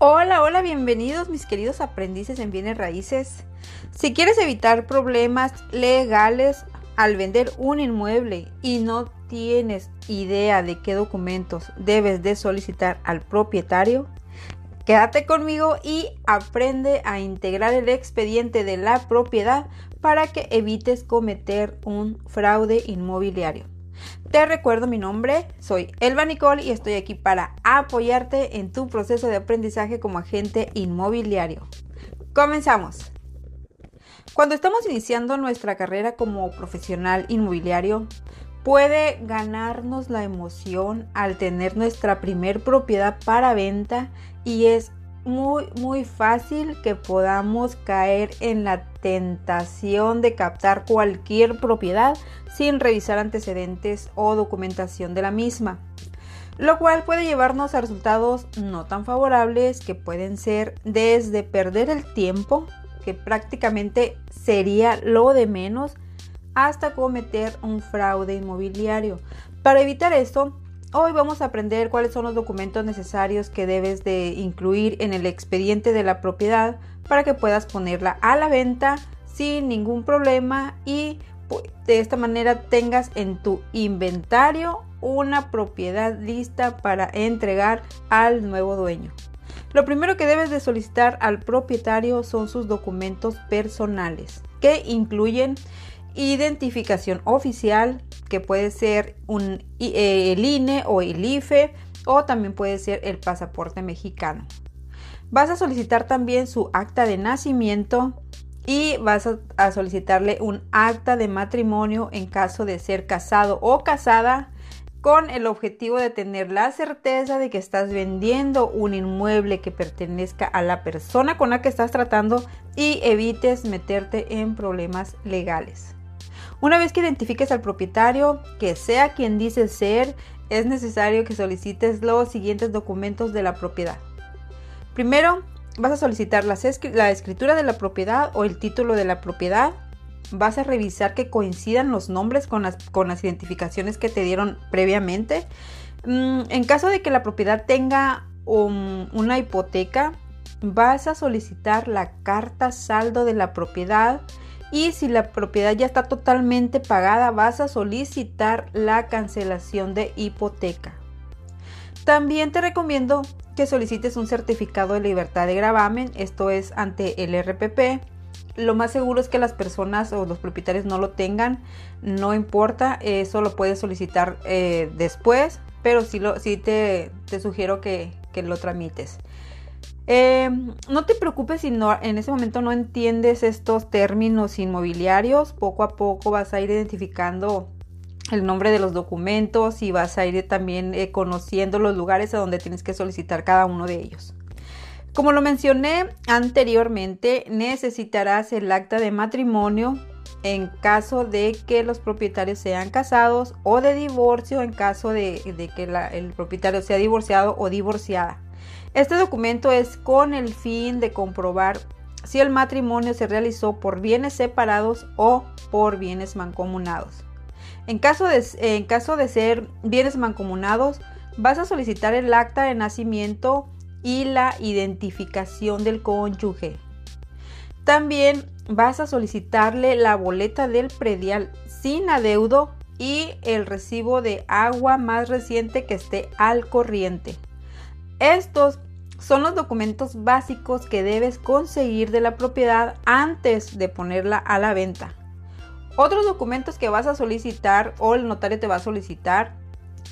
Hola, hola, bienvenidos mis queridos aprendices en bienes raíces. Si quieres evitar problemas legales al vender un inmueble y no tienes idea de qué documentos debes de solicitar al propietario, quédate conmigo y aprende a integrar el expediente de la propiedad para que evites cometer un fraude inmobiliario. Te recuerdo mi nombre, soy Elba Nicole y estoy aquí para apoyarte en tu proceso de aprendizaje como agente inmobiliario. Comenzamos. Cuando estamos iniciando nuestra carrera como profesional inmobiliario, puede ganarnos la emoción al tener nuestra primer propiedad para venta y es muy muy fácil que podamos caer en la tentación de captar cualquier propiedad sin revisar antecedentes o documentación de la misma, lo cual puede llevarnos a resultados no tan favorables que pueden ser desde perder el tiempo, que prácticamente sería lo de menos, hasta cometer un fraude inmobiliario. Para evitar esto, Hoy vamos a aprender cuáles son los documentos necesarios que debes de incluir en el expediente de la propiedad para que puedas ponerla a la venta sin ningún problema y pues, de esta manera tengas en tu inventario una propiedad lista para entregar al nuevo dueño. Lo primero que debes de solicitar al propietario son sus documentos personales que incluyen identificación oficial, que puede ser un, eh, el INE o el IFE o también puede ser el pasaporte mexicano. Vas a solicitar también su acta de nacimiento y vas a, a solicitarle un acta de matrimonio en caso de ser casado o casada con el objetivo de tener la certeza de que estás vendiendo un inmueble que pertenezca a la persona con la que estás tratando y evites meterte en problemas legales. Una vez que identifiques al propietario, que sea quien dice ser, es necesario que solicites los siguientes documentos de la propiedad. Primero, vas a solicitar la, escritura de la propiedad o el título de la propiedad. Vas a revisar que coincidan los nombres con las, identificaciones que te dieron previamente. Mm, en caso de que la propiedad tenga una hipoteca, vas a solicitar la carta saldo de la propiedad y si la propiedad ya está totalmente pagada vas a solicitar la cancelación de hipoteca. También te recomiendo que solicites un certificado de libertad de gravamen, esto es ante el RPP. Lo más seguro es que las personas o los propietarios no lo tengan, no importa, eso lo puedes solicitar eh, después, pero sí, te, sugiero que lo tramites. Em, no te preocupes si no, en ese momento no entiendes estos términos inmobiliarios. Poco a poco vas a ir identificando el nombre de los documentos y vas a ir también eh, conociendo los lugares a donde tienes que solicitar cada uno de ellos. Como lo mencioné anteriormente, necesitarás el acta de matrimonio en caso de que los propietarios sean casados o de divorcio en caso de, que el propietario sea divorciado o divorciada. Este documento es con el fin de comprobar si el matrimonio se realizó por bienes separados o por bienes mancomunados. En caso de, en caso de ser bienes mancomunados, vas a solicitar el acta de nacimiento y la identificación del cónyuge. También vas a solicitarle la boleta del predial sin adeudo y el recibo de agua más reciente que esté al corriente. Estos son los documentos básicos que debes conseguir de la propiedad antes de ponerla a la venta. Otros documentos que vas a solicitar o el notario te va a solicitar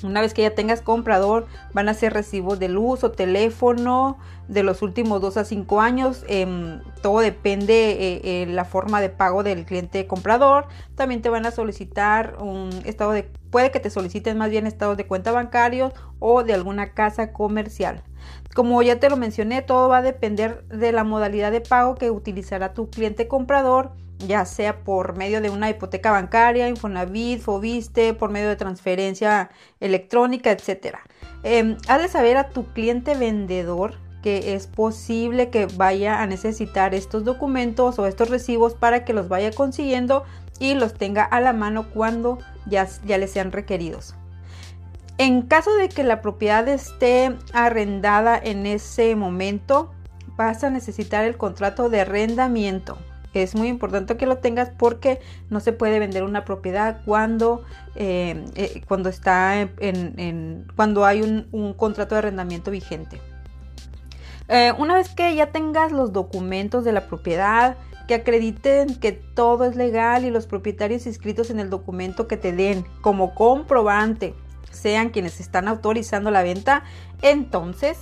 una vez que ya tengas comprador, van a ser recibos de luz o teléfono de los últimos 2 a 5 años. Em, todo depende de eh, eh, la forma de pago del cliente comprador. También te van a solicitar un estado de, puede que te soliciten más bien estados de cuenta bancarios o de alguna casa comercial. Como ya te lo mencioné, todo va a depender de la modalidad de pago que utilizará tu cliente comprador, ya sea por medio de una hipoteca bancaria, Infonavit, Fobiste, por medio de transferencia electrónica, etc. Eh, has de saber a tu cliente vendedor que es posible que vaya a necesitar estos documentos o estos recibos para que los vaya consiguiendo y los tenga a la mano cuando ya, ya les sean requeridos. En caso de que la propiedad esté arrendada en ese momento, vas a necesitar el contrato de arrendamiento. Es muy importante que lo tengas porque no se puede vender una propiedad cuando, eh, eh, cuando está en, cuando hay un, contrato de arrendamiento vigente. Eh, una vez que ya tengas los documentos de la propiedad, que acrediten que todo es legal y los propietarios inscritos en el documento que te den como comprobante sean quienes están autorizando la venta, entonces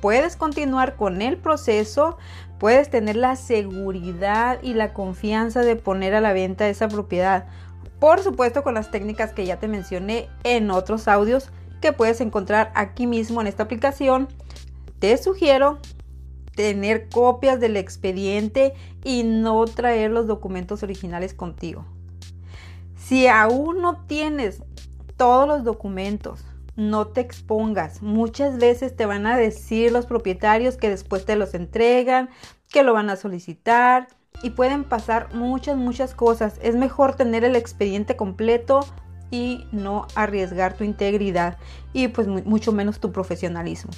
puedes continuar con el proceso, puedes tener la seguridad y la confianza de poner a la venta esa propiedad. Por supuesto con las técnicas que ya te mencioné en otros audios que puedes encontrar aquí mismo en esta aplicación. Te sugiero tener copias del expediente y no traer los documentos originales contigo. Si aún no tienes todos los documentos, no te expongas. Muchas veces te van a decir los propietarios que después te los entregan, que lo van a solicitar y pueden pasar muchas, muchas cosas. Es mejor tener el expediente completo y no arriesgar tu integridad y pues mucho menos tu profesionalismo.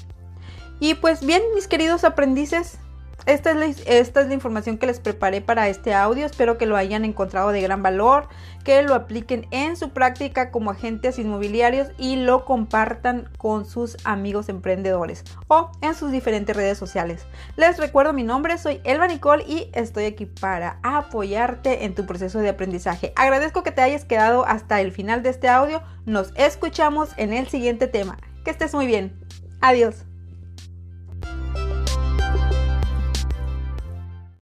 Y pues bien, mis queridos aprendices, esta es, la, información que les preparé para este audio. Espero que lo hayan encontrado de gran valor, que lo apliquen en su práctica como agentes inmobiliarios y lo compartan con sus amigos emprendedores o en sus diferentes redes sociales. Les recuerdo mi nombre, soy Elba Nicole y estoy aquí para apoyarte en tu proceso de aprendizaje. Agradezco que te hayas quedado hasta el final de este audio. Nos escuchamos en el siguiente tema. Que estés muy bien. Adiós.